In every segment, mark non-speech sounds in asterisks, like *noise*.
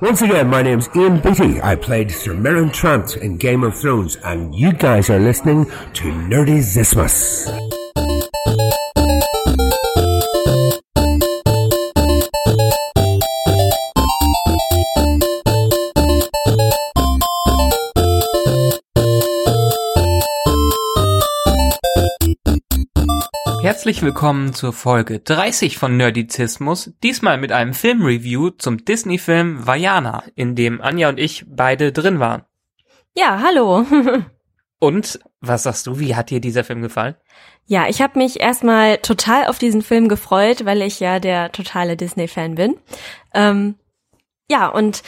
Once again, my name's Ian Beatty. I played Sir Meryn Trant in Game of Thrones, and you guys are listening to Nerdy Zismus. Herzlich willkommen zur Folge 30 von Nerdizismus, diesmal mit einem Filmreview zum Disney-Film Vajana, in dem Anja und ich beide drin waren. Ja, hallo. *laughs* Und was sagst du, wie hat dir dieser Film gefallen? Ja, ich habe mich erstmal total auf diesen Film gefreut, weil ich ja der totale Disney-Fan bin. Ähm, ja, und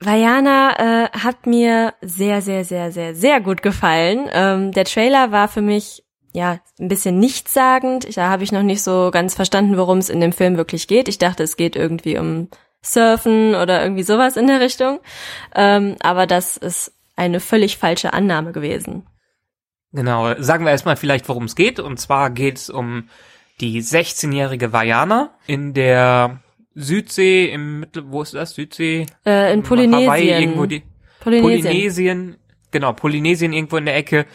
Vajana äh, hat mir sehr, sehr, sehr, sehr, sehr gut gefallen. Ähm, der Trailer war für mich ja, ein bisschen nichtssagend. Da habe ich noch nicht so ganz verstanden, worum es in dem Film wirklich geht. Ich dachte, es geht irgendwie um Surfen oder irgendwie sowas in der Richtung. Ähm, aber das ist eine völlig falsche Annahme gewesen. Genau, sagen wir erstmal vielleicht, worum es geht. Und zwar geht es um die 16-jährige Vajana in der Südsee, im Mittel, wo ist das? Südsee? Äh, in Polynesien. Hawaii, irgendwo die, Polynesien. Polynesien. Genau, Polynesien irgendwo in der Ecke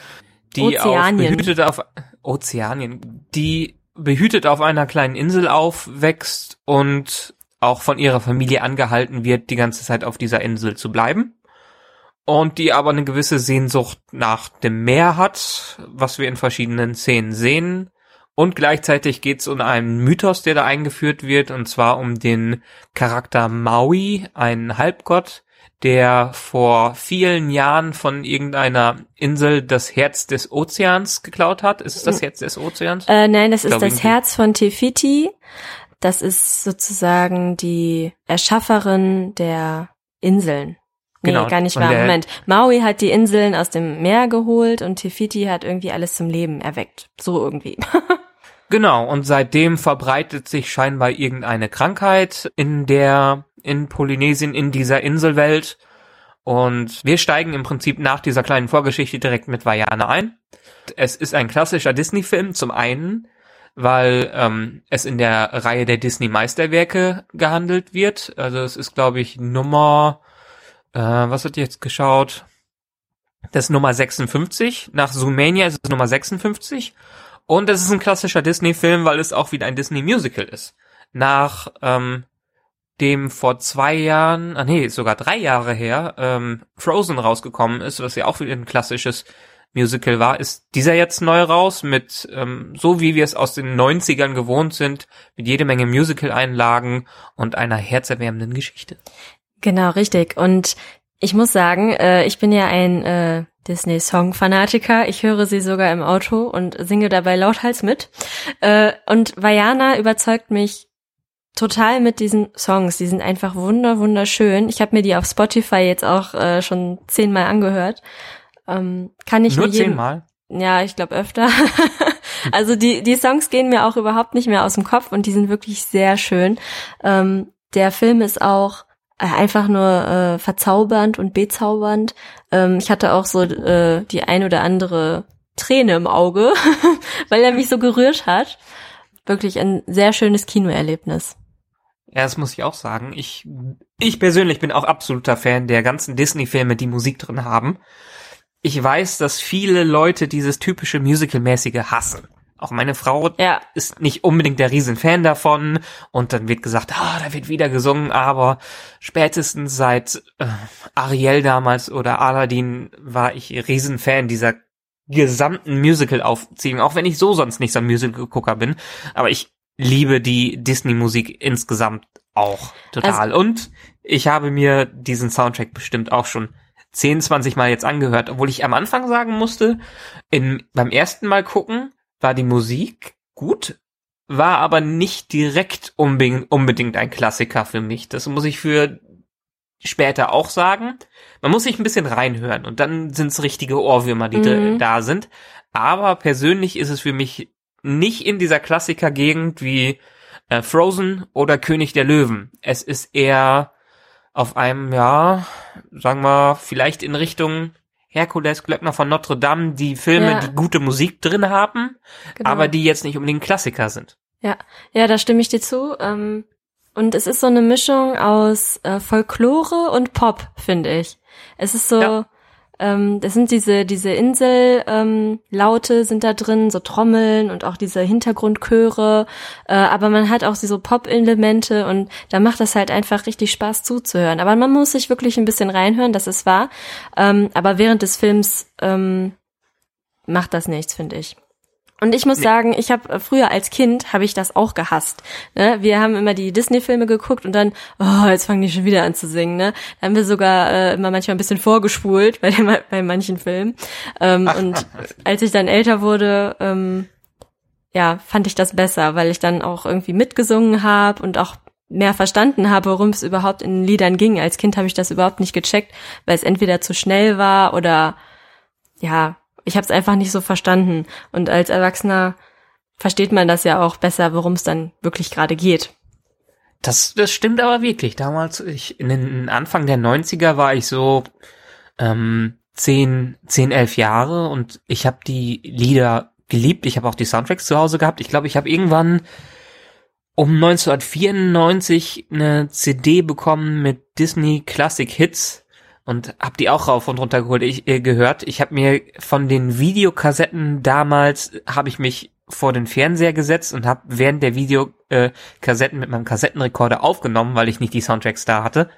die Ozeanien. auf behütet auf Ozeanien, die behütet auf einer kleinen Insel aufwächst und auch von ihrer Familie angehalten wird, die ganze Zeit auf dieser Insel zu bleiben. Und die aber eine gewisse Sehnsucht nach dem Meer hat, was wir in verschiedenen Szenen sehen. Und gleichzeitig geht es um einen Mythos, der da eingeführt wird, und zwar um den Charakter Maui, einen Halbgott, der vor vielen Jahren von irgendeiner Insel das Herz des Ozeans geklaut hat. Ist es das Herz des Ozeans? Äh, nein, das ist das irgendwie- Herz von Tefiti. Das ist sozusagen die Erschafferin der Inseln. Nee, Genau. gar nicht wahr. Moment. Maui hat die Inseln aus dem Meer geholt und Tefiti hat irgendwie alles zum Leben erweckt. So irgendwie. *laughs* Genau, und seitdem verbreitet sich scheinbar irgendeine Krankheit in der, in Polynesien, in dieser Inselwelt. Und wir steigen im Prinzip nach dieser kleinen Vorgeschichte direkt mit Vajana ein. Es ist ein klassischer Disney-Film, zum einen, weil ähm, es in der Reihe der Disney-Meisterwerke gehandelt wird. Also es ist, glaube ich, Nummer, äh, was hat ihr jetzt geschaut? Das ist Nummer 56. Nach Zoomania ist es Nummer 56. Und es ist ein klassischer Disney-Film, weil es auch wieder ein Disney-Musical ist. Nach ähm, dem vor zwei Jahren, ah nee, sogar drei Jahre her, ähm, Frozen rausgekommen ist, was ja auch wieder ein klassisches Musical war, ist dieser jetzt neu raus mit, ähm, so wie wir es aus den 90ern gewohnt sind, mit jede Menge Musical-Einlagen und einer herzerwärmenden Geschichte. Genau, richtig. Und ich muss sagen, äh, ich bin ja ein äh, Disney-Song-Fanatiker. Ich höre sie sogar im Auto und singe dabei lauthals mit. Äh, und Vajana überzeugt mich total mit diesen Songs. Die sind einfach wunder, wunderschön. Ich habe mir die auf Spotify jetzt auch äh, schon zehnmal angehört. Ähm, kann ich Nur nur jedem, zehnmal. ja, ich glaube öfter. *laughs* also die, die Songs gehen mir auch überhaupt nicht mehr aus dem Kopf und die sind wirklich sehr schön. Ähm, der Film ist auch äh, einfach nur äh, verzaubernd und bezaubernd. Ähm, ich hatte auch so äh, die ein oder andere Träne im Auge, *laughs* weil er mich so gerührt hat. Wirklich ein sehr schönes Kinoerlebnis. Ja, das muss ich auch sagen. Ich, ich persönlich bin auch absoluter Fan der ganzen Disney-Filme, die Musik drin haben. Ich weiß, dass viele Leute dieses typische Musical-mäßige hassen. Auch meine Frau Ja, ist nicht unbedingt der Riesenfan davon und dann wird gesagt, ah, da wird wieder gesungen, aber spätestens seit äh, Ariel damals oder Aladdin war ich Riesenfan dieser gesamten Musical-Aufziehung, auch wenn ich so sonst nicht so ein Musical-Gucker bin, aber ich liebe die Disney-Musik insgesamt auch total und ich habe mir diesen Soundtrack bestimmt auch schon 10, 20 Mal jetzt angehört, obwohl ich am Anfang sagen musste, in, beim ersten Mal gucken war die Musik gut, war aber nicht direkt unbedingt, unbedingt ein Klassiker für mich. Das muss ich für später auch sagen. Man muss sich ein bisschen reinhören und dann sind's richtige Ohrwürmer, die Mhm. da sind. Aber persönlich ist es für mich nicht in dieser Klassiker-Gegend wie äh, Frozen oder König der Löwen. Es ist eher auf einem, ja, sagen wir, vielleicht in Richtung Herkules, Glöckner von Notre Dame, die Filme, Ja. die gute Musik drin haben, genau. aber die jetzt nicht unbedingt Klassiker sind. Ja, ja, da stimme ich dir zu. Ähm, Und es ist so eine Mischung aus äh, Folklore und Pop, finde ich. Es ist so, ja. Ähm, das sind diese diese Insel ähm, sind da drin, so Trommeln und auch diese Hintergrundchöre. Äh, aber man hat auch so Pop-Elemente und da macht das halt einfach richtig Spaß zuzuhören. Aber man muss sich wirklich ein bisschen reinhören, das ist wahr. Ähm, aber während des Films ähm, macht das nichts, finde ich. Und ich muss nee. sagen, ich habe äh, früher als Kind habe ich das auch gehasst. Ne? Wir haben immer die Disney-Filme geguckt und dann, oh, jetzt fangen die schon wieder an zu singen. Ne? Da haben wir sogar äh, immer manchmal ein bisschen vorgespult bei, den, bei manchen Filmen. Ähm, und als ich dann älter wurde, ähm, ja, fand ich das besser, weil ich dann auch irgendwie mitgesungen habe und auch mehr verstanden habe, worum es überhaupt in Liedern ging. Als Kind habe ich das überhaupt nicht gecheckt, weil es entweder zu schnell war oder ja, ich habe es einfach nicht so verstanden. Und als Erwachsener versteht man das ja auch besser, worum es dann wirklich gerade geht. Das, das stimmt aber wirklich. Damals, ich, in den Anfang der 90er war ich so ähm, 10, 10, 11 Jahre und ich habe die Lieder geliebt. Ich habe auch die Soundtracks zu Hause gehabt. Ich glaube, ich habe irgendwann um 1994 eine CD bekommen mit Disney Classic Hits und hab die auch rauf und runter geholt, ich, äh, gehört. Ich habe mir von den Videokassetten damals habe ich mich vor den Fernseher gesetzt und habe während der Videokassetten äh, mit meinem Kassettenrekorder aufgenommen, weil ich nicht die Soundtracks da hatte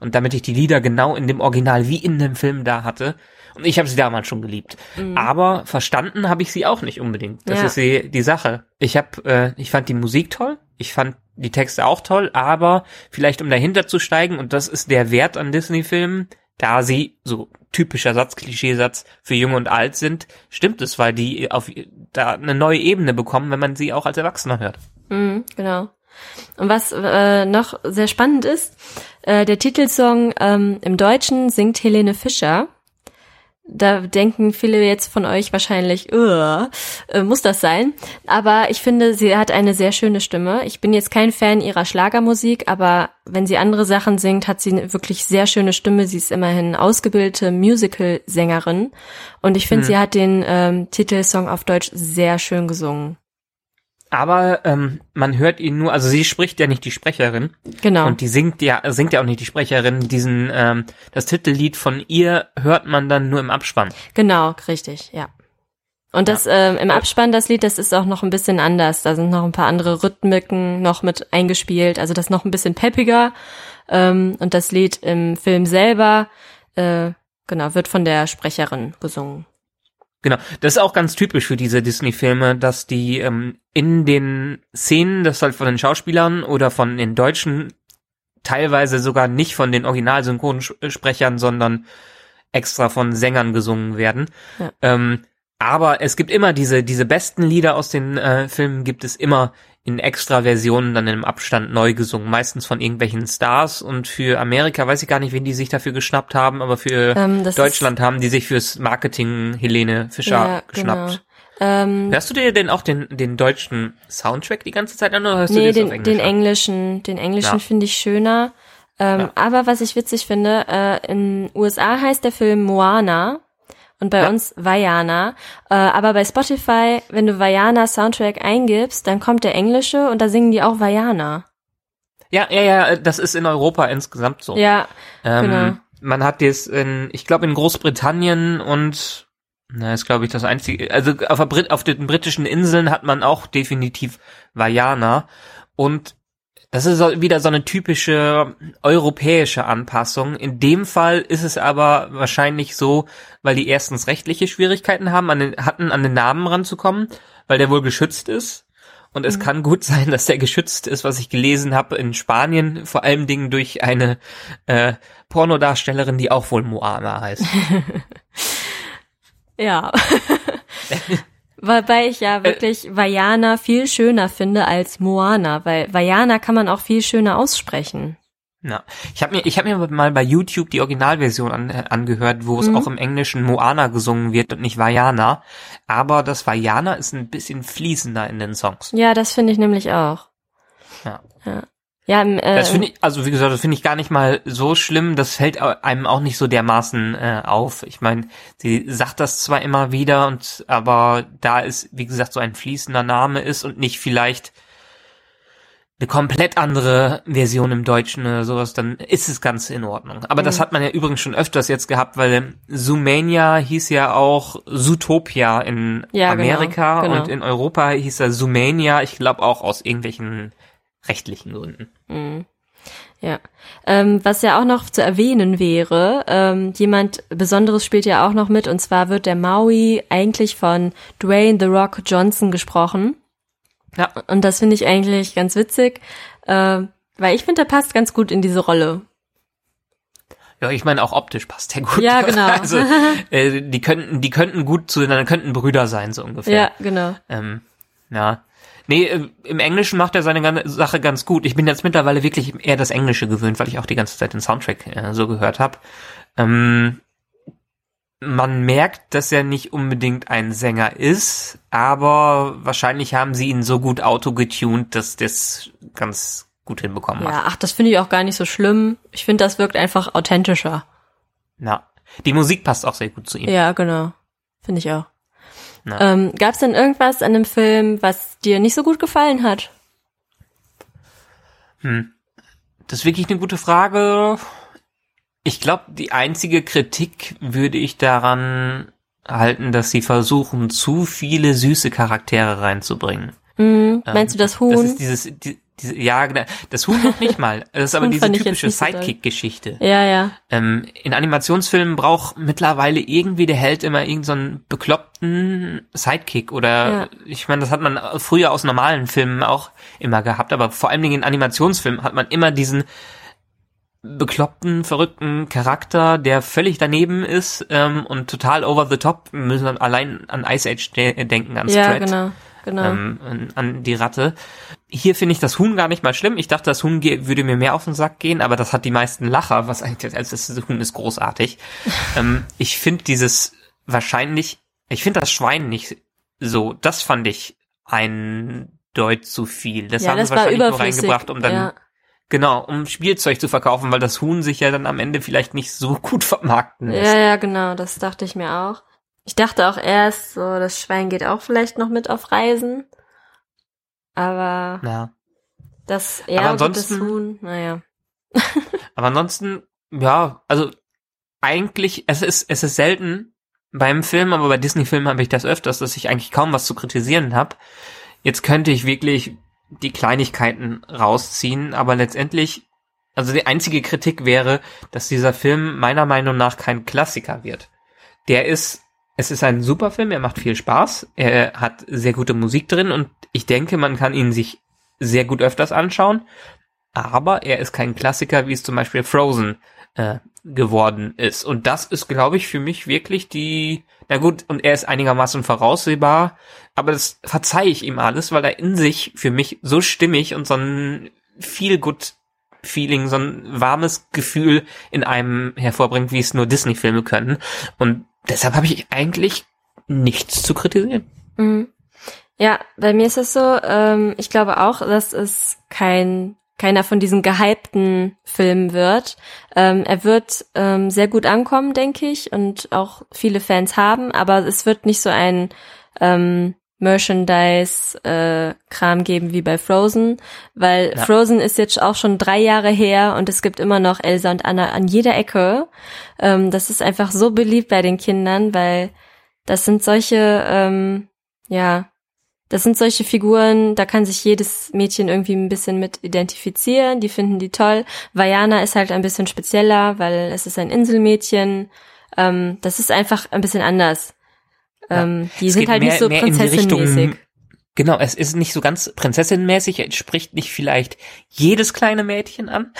und damit ich die Lieder genau in dem Original wie in dem Film da hatte. Und ich habe sie damals schon geliebt. Mhm. Aber verstanden habe ich sie auch nicht unbedingt. Das ja. ist die, die Sache. Ich habe, äh, ich fand die Musik toll. Ich fand die Texte auch toll, aber vielleicht um dahinter zu steigen, und das ist der Wert an Disney-Filmen, da sie so typischer Satz, Klischeesatz für Jung und Alt sind, stimmt es, weil die auf da eine neue Ebene bekommen, wenn man sie auch als Erwachsener hört. Mhm, genau. Und was äh, noch sehr spannend ist, äh, der Titelsong ähm, im Deutschen singt Helene Fischer da denken viele jetzt von euch wahrscheinlich, äh, muss das sein? Aber ich finde, sie hat eine sehr schöne Stimme. Ich bin jetzt kein Fan ihrer Schlagermusik, aber wenn sie andere Sachen singt, hat sie eine wirklich sehr schöne Stimme. Sie ist immerhin ausgebildete Musical-Sängerin. Und ich finde, hm. sie hat den ähm, Titelsong auf Deutsch sehr schön gesungen. Aber ähm, man hört ihn nur, also sie spricht ja nicht die Sprecherin. Genau. Und die singt ja, singt ja auch nicht die Sprecherin. Diesen, ähm, das Titellied von ihr hört man dann nur im Abspann. Genau, richtig, ja. Und das ja. ähm, im Abspann, das Lied, das ist auch noch ein bisschen anders. Da sind noch ein paar andere Rhythmiken noch mit eingespielt. Also das noch ein bisschen peppiger. Ähm, und das Lied im Film selber, äh, genau, wird von der Sprecherin gesungen. Genau, das ist auch ganz typisch für diese Disney-Filme, dass die ähm, in den Szenen, das halt von den Schauspielern oder von den Deutschen, teilweise sogar nicht von den Originalsynchronsprechern, sondern extra von Sängern gesungen werden. Ja. Ähm, aber es gibt immer diese, diese besten Lieder aus den äh, Filmen gibt es immer in extra Versionen dann im Abstand neu gesungen, meistens von irgendwelchen Stars und für Amerika weiß ich gar nicht, wen die sich dafür geschnappt haben, aber für ähm, Deutschland haben die sich fürs Marketing Helene Fischer ja, geschnappt. Genau. Ähm, hörst du dir denn auch den, den deutschen Soundtrack die ganze Zeit an oder hörst nee, du den, den englischen, den englischen ja. finde ich schöner. Ähm, ja. Aber was ich witzig finde, äh, in USA heißt der Film Moana und bei ja. uns Vajana. Äh, aber bei Spotify, wenn du Vajana Soundtrack eingibst, dann kommt der englische und da singen die auch Vajana. Ja, ja, ja, das ist in Europa insgesamt so. Ja, ähm, genau. Man hat das in, ich glaube in Großbritannien und na, ist glaube ich das einzige, also auf, Brit auf den britischen Inseln hat man auch definitiv Vajana und das ist wieder so eine typische europäische Anpassung. In dem Fall ist es aber wahrscheinlich so, weil die erstens rechtliche Schwierigkeiten haben, an den, hatten, an den Namen ranzukommen, weil der wohl geschützt ist. Und es mhm. kann gut sein, dass der geschützt ist, was ich gelesen habe in Spanien, vor allem Dingen durch eine äh, Pornodarstellerin, die auch wohl Moana heißt. *laughs* ja. *laughs* Wobei ich ja äh. wirklich äh, Vajana viel schöner finde als Moana, weil Vajana kann man auch viel schöner aussprechen. Ja, ich habe mir, ich habe mir mal bei YouTube die Originalversion an, äh, angehört, wo es mhm. auch im Englischen Moana gesungen wird und nicht Vajana. Aber das Vajana ist ein bisschen fließender in den Songs. Ja, das finde ich nämlich auch. Ja. ja. Ja, äh, das finde ich, also wie gesagt, das finde ich gar nicht mal so schlimm. Das fällt einem auch nicht so dermaßen äh, auf. Ich meine, sie sagt das zwar immer wieder, und aber da ist, wie gesagt, so ein fließender Name ist und nicht vielleicht eine komplett andere Version im Deutschen oder sowas, dann ist es ganz in Ordnung. Aber mhm. das hat man ja übrigens schon öfters jetzt gehabt, weil Zoomania hieß ja auch Zootopia in ja, genau, Amerika genau, genau. und in Europa hieß er Zoomania, ich glaube auch aus irgendwelchen rechtlichen Gründen. Mhm. Ja, ähm, was ja auch noch zu erwähnen wäre, ähm, jemand Besonderes spielt ja auch noch mit und zwar wird der Maui eigentlich von Dwayne The Rock Johnson gesprochen. Ja. Und das finde ich eigentlich ganz witzig, äh, weil ich finde, der passt ganz gut in diese Rolle. Ja, ich meine auch optisch passt der gut. Ja, genau. *laughs* Also äh, die könnten, die könnten gut zueinander, könnten Brüder sein so ungefähr. Ja, genau. Ähm, ja. Nee, äh, im Englischen macht er seine Sache ganz gut. Ich bin jetzt mittlerweile wirklich eher das Englische gewöhnt, weil ich auch die ganze Zeit den Soundtrack äh, so gehört habe. Ähm, man merkt, dass er nicht unbedingt ein Sänger ist, aber wahrscheinlich haben sie ihn so gut autogetuned, dass das ganz gut hinbekommen ja, hat. Ja, ach, das finde ich auch gar nicht so schlimm. Ich finde, das wirkt einfach authentischer. Na, die Musik passt auch sehr gut zu ihm. Ja, genau. Finde ich auch. Ähm, Gab es denn irgendwas an dem Film, was dir nicht so gut gefallen hat? Hm. Das ist wirklich eine gute Frage. Ich glaube, die einzige Kritik würde ich daran halten, dass sie versuchen, zu viele süße Charaktere reinzubringen. Mhm. Meinst ähm, du das Huhn? Das ist dieses, die, diese, ja, genau. das Huhn noch nicht mal. Das ist aber diese typische Sidekick-Geschichte. Ja, ja. Ähm, in Animationsfilmen braucht mittlerweile irgendwie der Held immer irgendeinen so bekloppten Sidekick oder ja. ich meine, das hat man früher aus normalen Filmen auch immer gehabt, aber vor allen Dingen in Animationsfilmen hat man immer diesen bekloppten, verrückten Charakter, der völlig daneben ist ähm, und total over the top. Wir müssen allein an Ice Age de denken, an ja, genau, genau. Ähm, an, an, die Ratte. Hier finde ich das Huhn gar nicht mal schlimm. Ich dachte, das Huhn würde mir mehr auf den Sack gehen, aber das hat die meisten Lacher, was eigentlich, also das Huhn ist großartig. *laughs* ähm, ich finde dieses wahrscheinlich, ich finde das Schwein nicht so, das fand ich ein Deut zu viel. Das ja, haben das sie wahrscheinlich nur reingebracht, um dann ja Genau, um Spielzeug zu verkaufen, weil das Huhn sich ja dann am Ende vielleicht nicht so *laughs* gut vermarkten lässt. Ja, ja, genau, das dachte ich mir auch. Ich dachte auch erst, so, das Schwein geht auch vielleicht noch mit auf Reisen. Aber ja. das eher aber das Huhn, naja. *laughs* aber ansonsten, ja, also eigentlich, es ist, es ist selten beim Film, aber bei Disney-Filmen habe ich das öfters, dass ich eigentlich kaum was zu kritisieren habe. Jetzt könnte ich wirklich die Kleinigkeiten rausziehen, aber letztendlich, also die einzige Kritik wäre, dass dieser Film meiner Meinung nach kein Klassiker wird. Der ist, es ist ein super Film, er macht viel Spaß, er hat sehr gute Musik drin und ich denke, man kann ihn sich sehr gut öfters anschauen, aber er ist kein Klassiker, wie es zum Beispiel Frozen äh, geworden ist. Und das ist, glaube ich, für mich wirklich die, na gut, und er ist einigermaßen voraussehbar, aber das verzeihe ich ihm alles, weil er in sich für mich so stimmig und so ein viel gut Feeling, so ein warmes Gefühl in einem hervorbringt, wie es nur Disney-Filme können. Und deshalb habe ich eigentlich nichts zu kritisieren. Mhm. Ja, bei mir ist es so, ähm, ich glaube auch, dass es kein keiner von diesen gehypten Filmen wird. Ähm, er wird ähm, sehr gut ankommen, denke ich, und auch viele Fans haben, aber es wird nicht so ein ähm, Merchandise-Kram äh, geben wie bei Frozen, weil ja. Frozen ist jetzt auch schon drei Jahre her und es gibt immer noch Elsa und Anna an jeder Ecke. Ähm, das ist einfach so beliebt bei den Kindern, weil das sind solche, ähm, ja, das sind solche Figuren, da kann sich jedes Mädchen irgendwie ein bisschen mit identifizieren, die finden die toll. Vajana ist halt ein bisschen spezieller, weil es ist ein Inselmädchen. Ähm, das ist einfach ein bisschen anders. Ähm, die es sind halt mehr, nicht so prinzessinmäßig. Genau, es ist nicht so ganz prinzessinmäßig, es spricht nicht vielleicht jedes kleine Mädchen an.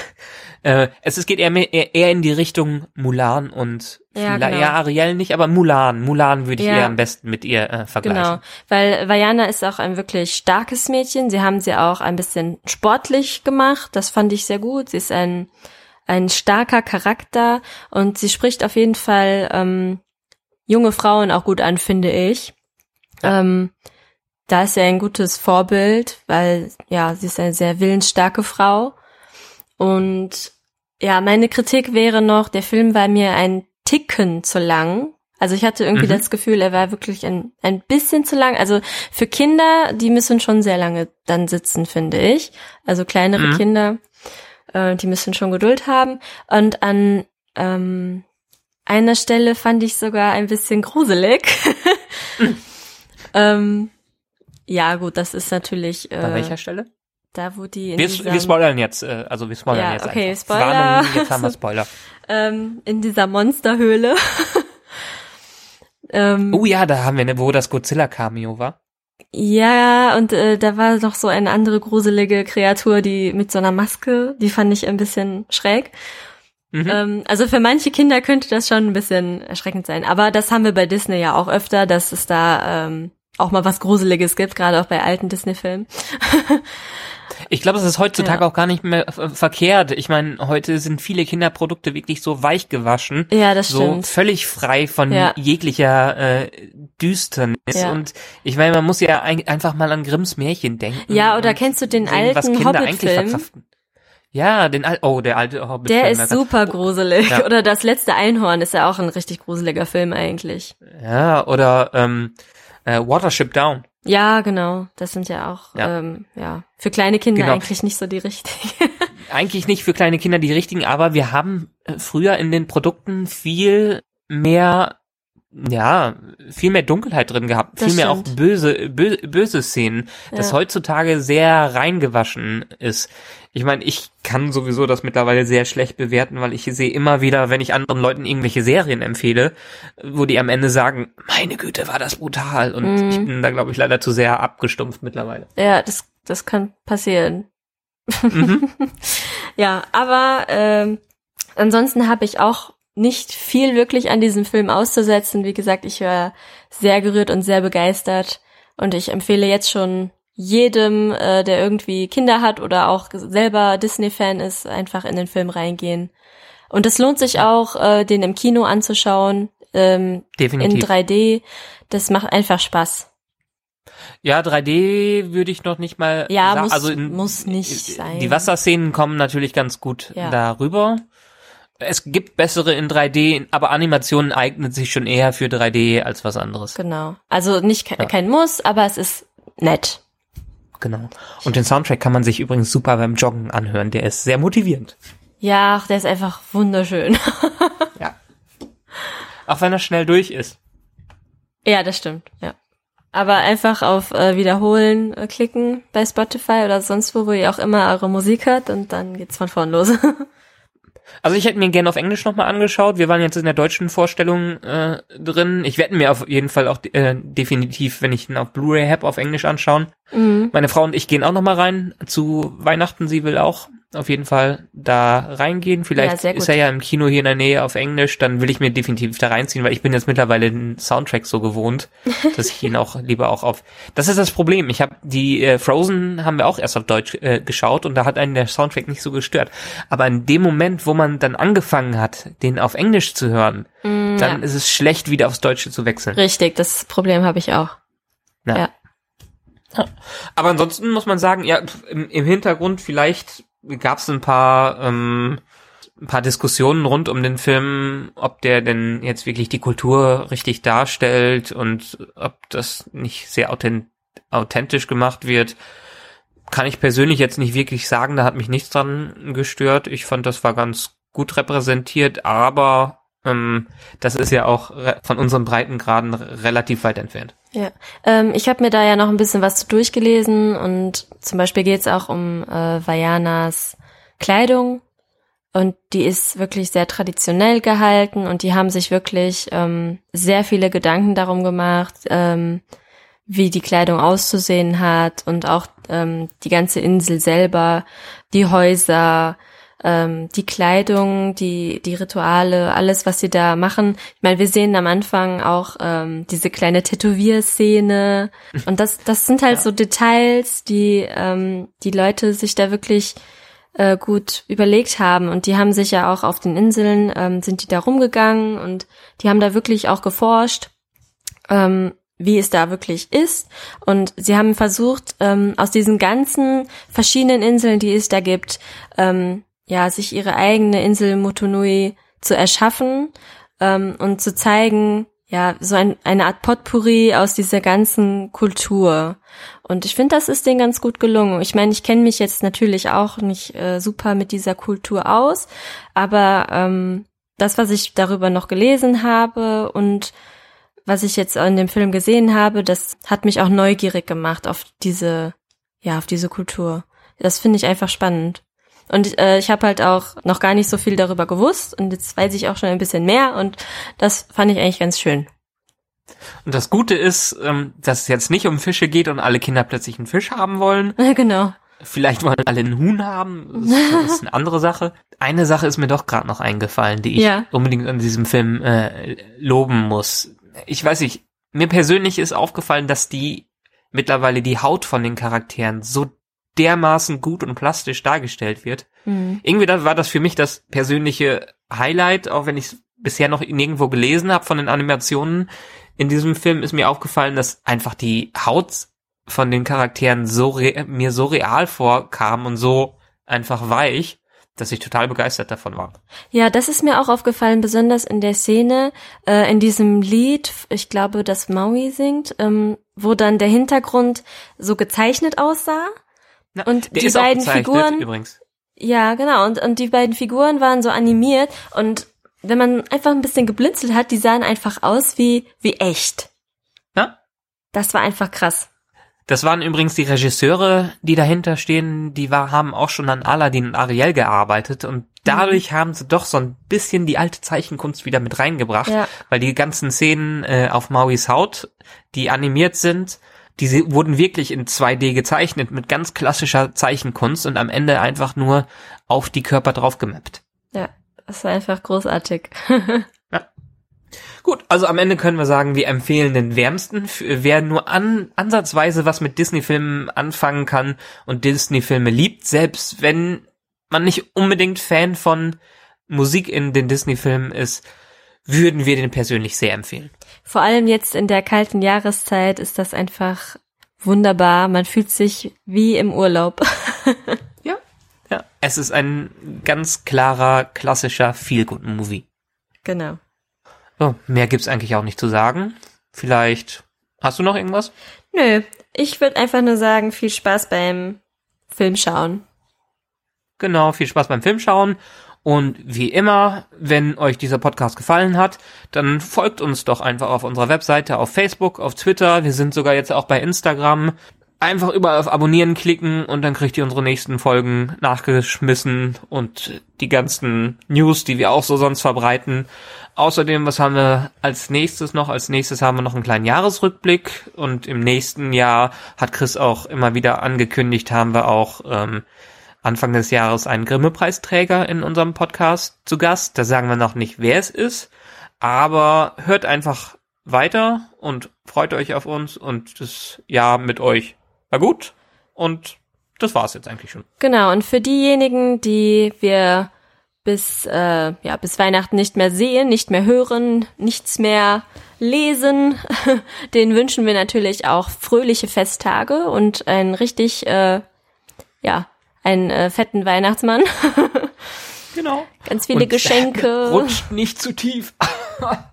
Äh, es, es geht eher, eher, eher in die Richtung Mulan und ja, genau. ja Ariel nicht, aber Mulan. Mulan würde ich ja. eher am besten mit ihr äh, vergleichen. Genau, weil Vajana ist auch ein wirklich starkes Mädchen. Sie haben sie auch ein bisschen sportlich gemacht. Das fand ich sehr gut. Sie ist ein ein starker Charakter und sie spricht auf jeden Fall ähm, junge Frauen auch gut an, finde ich. Ähm, da ist sie ein gutes Vorbild, weil ja, sie ist eine sehr willensstarke Frau. Und ja, meine Kritik wäre noch, der Film war mir ein Ticken zu lang. Also ich hatte irgendwie Mhm. das Gefühl, er war wirklich ein, ein bisschen zu lang. Also für Kinder, die müssen schon sehr lange dann sitzen, finde ich. Also kleinere Mhm. Kinder, äh, die müssen schon Geduld haben. Und an ähm, einer Stelle fand ich sogar ein bisschen gruselig. *laughs* ähm, ja, gut, das ist natürlich Bei äh, welcher Stelle? da, wo die in Wir, diesem- wir spoilern jetzt, äh, also wir spoilern Ja, jetzt okay, einfach. Spoiler. Warnung, jetzt haben wir Spoiler. *laughs* ähm, in dieser Monsterhöhle. *laughs* ähm, Oh ja, da haben wir, ne, wo das Godzilla-Cameo war. Ja, und äh, da war noch so eine andere gruselige Kreatur, die mit so einer Maske, die fand ich ein bisschen schräg. Mhm. Ähm, also für manche Kinder könnte das schon ein bisschen erschreckend sein. Aber das haben wir bei Disney ja auch öfter, dass es da ähm, auch mal was Gruseliges gibt, gerade auch bei alten Disney-Filmen. *laughs* Ich glaube, es ist heutzutage Ja. auch gar nicht mehr äh, verkehrt. Ich meine, heute sind viele Kinderprodukte wirklich so weich gewaschen. Ja, das so stimmt. völlig frei von Ja. jeglicher äh, Düsternis. Ja. Und ich meine, man muss ja ein, einfach mal an Grimms Märchen denken. Ja, oder kennst du den sehen, was alten Kinder eigentlich Hobbit-Film? Ja, den al oh, der alte Hobbit. Der ist super gruselig. Ja. Oder das letzte Einhorn ist ja auch ein richtig gruseliger Film eigentlich. Ja, oder ähm, äh, Watership Down. Ja, genau. Das sind ja auch, Ja. Ähm, ja, für kleine Kinder Genau. eigentlich nicht so die richtigen. *laughs* Eigentlich nicht für kleine Kinder die richtigen, aber wir haben äh, früher in den Produkten viel mehr ja, viel mehr Dunkelheit drin gehabt, Das viel mehr auch stimmt. böse, böse, böse Szenen, das Ja. heutzutage sehr reingewaschen ist. Ich meine, ich kann sowieso das mittlerweile sehr schlecht bewerten, weil ich sehe immer wieder, wenn ich anderen Leuten irgendwelche Serien empfehle, wo die am Ende sagen, meine Güte, war das brutal. Und Mhm. ich bin da, glaube ich, leider zu sehr abgestumpft mittlerweile. Ja, das, das kann passieren. Mhm. *laughs* Ja, aber ähm, ansonsten habe ich auch nicht viel wirklich an diesem Film auszusetzen. Wie gesagt, ich war sehr gerührt und sehr begeistert und ich empfehle jetzt schon jedem, äh, der irgendwie Kinder hat oder auch selber Disney-Fan ist, einfach in den Film reingehen. Und es lohnt sich auch, äh, den im Kino anzuschauen, ähm, in Definitiv. 3D. Das macht einfach Spaß. Ja, 3D würde ich noch nicht mal Ja, sagen. muss- also in, muss nicht sein. Die Wasserszenen kommen natürlich ganz gut Ja. darüber. Es gibt bessere in 3D, aber Animationen eignet sich schon eher für 3D als was anderes. Genau. Also nicht ke Ja. kein Muss, aber es ist nett. Genau. Und den Soundtrack kann man sich übrigens super beim Joggen anhören. Der ist sehr motivierend. Ja, ach, der ist einfach wunderschön. *laughs* Ja. Auch wenn er schnell durch ist. ja, das stimmt, ja. Aber einfach auf äh, Wiederholen äh, klicken bei Spotify oder sonst wo, wo ihr auch immer eure Musik hört und dann geht's von vorn los. *laughs* Also ich hätte mir gerne auf Englisch nochmal angeschaut. Wir waren jetzt in der deutschen Vorstellung äh, drin. Ich werde mir auf jeden Fall auch äh, definitiv, wenn ich ihn auf Blu-ray habe, auf Englisch anschauen. mhm. Meine Frau und ich gehen auch nochmal rein zu Weihnachten. Sie will auch auf jeden Fall da reingehen. Ja, Vielleicht gut. ist er ja im Kino hier in der Nähe auf Englisch. Dann will ich mir definitiv da reinziehen, weil ich bin jetzt mittlerweile den Soundtrack so gewohnt, *laughs* dass ich ihn auch lieber auch auf. Das ist das Problem. Ich habe die äh, Frozen haben wir auch erst auf Deutsch äh, geschaut und da hat einen der Soundtrack nicht so gestört. Aber in dem Moment, wo man dann angefangen hat, den auf Englisch zu hören, Mm, dann ja. ist es schlecht, wieder aufs Deutsche zu wechseln. Richtig, das Problem habe ich auch. Ja. Ja. Aber ansonsten muss man sagen, ja, im, im Hintergrund vielleicht gab es ein paar ähm, ein paar Diskussionen rund um den Film, ob der denn jetzt wirklich die Kultur richtig darstellt und ob das nicht sehr authent authentisch gemacht wird. Kann ich persönlich jetzt nicht wirklich sagen, da hat mich nichts dran gestört. Ich fand, das war ganz gut repräsentiert, aber ähm, das ist ja auch von unseren Breitengraden relativ weit entfernt. Ja, ähm, ich habe mir da ja noch ein bisschen was durchgelesen und zum Beispiel geht es auch um äh, Vajanas Kleidung und die ist wirklich sehr traditionell gehalten und die haben sich wirklich ähm, sehr viele Gedanken darum gemacht, ähm, wie die Kleidung auszusehen hat und auch ähm, die ganze Insel selber, die Häuser, ähm, die Kleidung, die, die Rituale, alles, was sie da machen. Ich meine, wir sehen am Anfang auch ähm, diese kleine Tätowierszene. *laughs* Und das, das sind halt so Details, die ähm, die Leute sich da wirklich äh, gut überlegt haben. Und die haben sich ja auch auf den Inseln ähm, sind die da rumgegangen und die haben da wirklich auch geforscht, ähm, wie es da wirklich ist. Und sie haben versucht ähm, aus diesen ganzen verschiedenen Inseln, die es da gibt, ähm, ja sich ihre eigene Insel Motunui zu erschaffen ähm, und zu zeigen, ja, so ein, eine Art Potpourri aus dieser ganzen Kultur. Und ich finde, das ist denen ganz gut gelungen. Ich meine, ich kenne mich jetzt natürlich auch nicht äh, super mit dieser Kultur aus, aber ähm, das, was ich darüber noch gelesen habe und was ich jetzt in dem Film gesehen habe, das hat mich auch neugierig gemacht auf diese, ja, auf diese Kultur. Das finde ich einfach spannend. Und äh, ich habe halt auch noch gar nicht so viel darüber gewusst und jetzt weiß ich auch schon ein bisschen mehr und das fand ich eigentlich ganz schön. Und das Gute ist, ähm, dass es jetzt nicht um Fische geht und alle Kinder plötzlich einen Fisch haben wollen. Ja, *laughs* genau. Vielleicht wollen alle einen Huhn haben. Das ist eine andere Sache. Eine Sache ist mir doch gerade noch eingefallen, die ich Ja. unbedingt an diesem Film äh, loben muss. Ich weiß nicht, mir persönlich ist aufgefallen, dass die mittlerweile die Haut von den Charakteren so dermaßen gut und plastisch dargestellt wird. Mhm. Irgendwie war das für mich das persönliche Highlight, auch wenn ich es bisher noch nirgendwo gelesen habe von den Animationen. In diesem Film ist mir aufgefallen, dass einfach die Haut von den Charakteren so re mir so real vorkam und so einfach weich, dass ich total begeistert davon war. Ja, das ist mir auch aufgefallen, besonders in der Szene, äh, in diesem Lied, ich glaube, das Maui singt, ähm, wo dann der Hintergrund so gezeichnet aussah. Na, Und die beiden Figuren- übrigens. Ja, genau. Und, und die beiden Figuren waren so animiert und wenn man einfach ein bisschen geblinzelt hat, die sahen einfach aus wie, wie echt. Ja? Das war einfach krass. Das waren übrigens die Regisseure, die dahinter stehen, die war, haben auch schon an Aladdin und Ariel gearbeitet und dadurch haben sie doch so ein bisschen die alte Zeichenkunst wieder mit reingebracht, Ja. weil die ganzen Szenen äh, auf Mauis Haut, die animiert sind, die wurden wirklich in 2D gezeichnet mit ganz klassischer Zeichenkunst und am Ende einfach nur auf die Körper drauf gemappt. Ja, das war einfach großartig. *laughs* Gut, also am Ende können wir sagen, wir empfehlen den wärmsten, wer nur an, ansatzweise was mit Disney-Filmen anfangen kann und Disney-Filme liebt, selbst wenn man nicht unbedingt Fan von Musik in den Disney-Filmen ist, würden wir den persönlich sehr empfehlen. Vor allem jetzt in der kalten Jahreszeit ist das einfach wunderbar. Man fühlt sich wie im Urlaub. *laughs* Ja. Ja. Es ist ein ganz klarer, klassischer Feel-Good-Movie. genau. So, mehr gibt's eigentlich auch nicht zu sagen. Vielleicht, hast du noch irgendwas? Nö, ich würde einfach nur sagen, viel Spaß beim Film schauen. Genau, viel Spaß beim Filmschauen. Und wie immer, wenn euch dieser Podcast gefallen hat, dann folgt uns doch einfach auf unserer Webseite, auf Facebook, auf Twitter. Wir sind sogar jetzt auch bei Instagram. Einfach überall auf Abonnieren klicken und dann kriegt ihr unsere nächsten Folgen nachgeschmissen und die ganzen News, die wir auch so sonst verbreiten. Außerdem, was haben wir als nächstes noch? Als nächstes haben wir noch einen kleinen Jahresrückblick und im nächsten Jahr hat Chris auch immer wieder angekündigt, haben wir auch ähm, Anfang des Jahres einen Grimme-Preisträger in unserem Podcast zu Gast. Da sagen wir noch nicht, wer es ist, aber hört einfach weiter und freut euch auf uns und das Jahr mit euch war gut und das war's jetzt eigentlich schon. Genau, und für diejenigen, die wir bis, äh, ja, bis Weihnachten nicht mehr sehen, nicht mehr hören, nichts mehr lesen, *laughs* denen wünschen wir natürlich auch fröhliche Festtage und ein richtig, äh, ja, einen äh, fetten Weihnachtsmann. *laughs* Genau. Ganz viele Und Geschenke. Rutscht nicht zu tief. *laughs*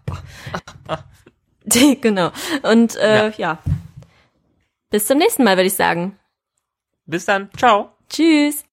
*laughs* genau. Und äh, ja. Bis zum nächsten Mal, würde ich sagen. Bis dann. Ciao. Tschüss.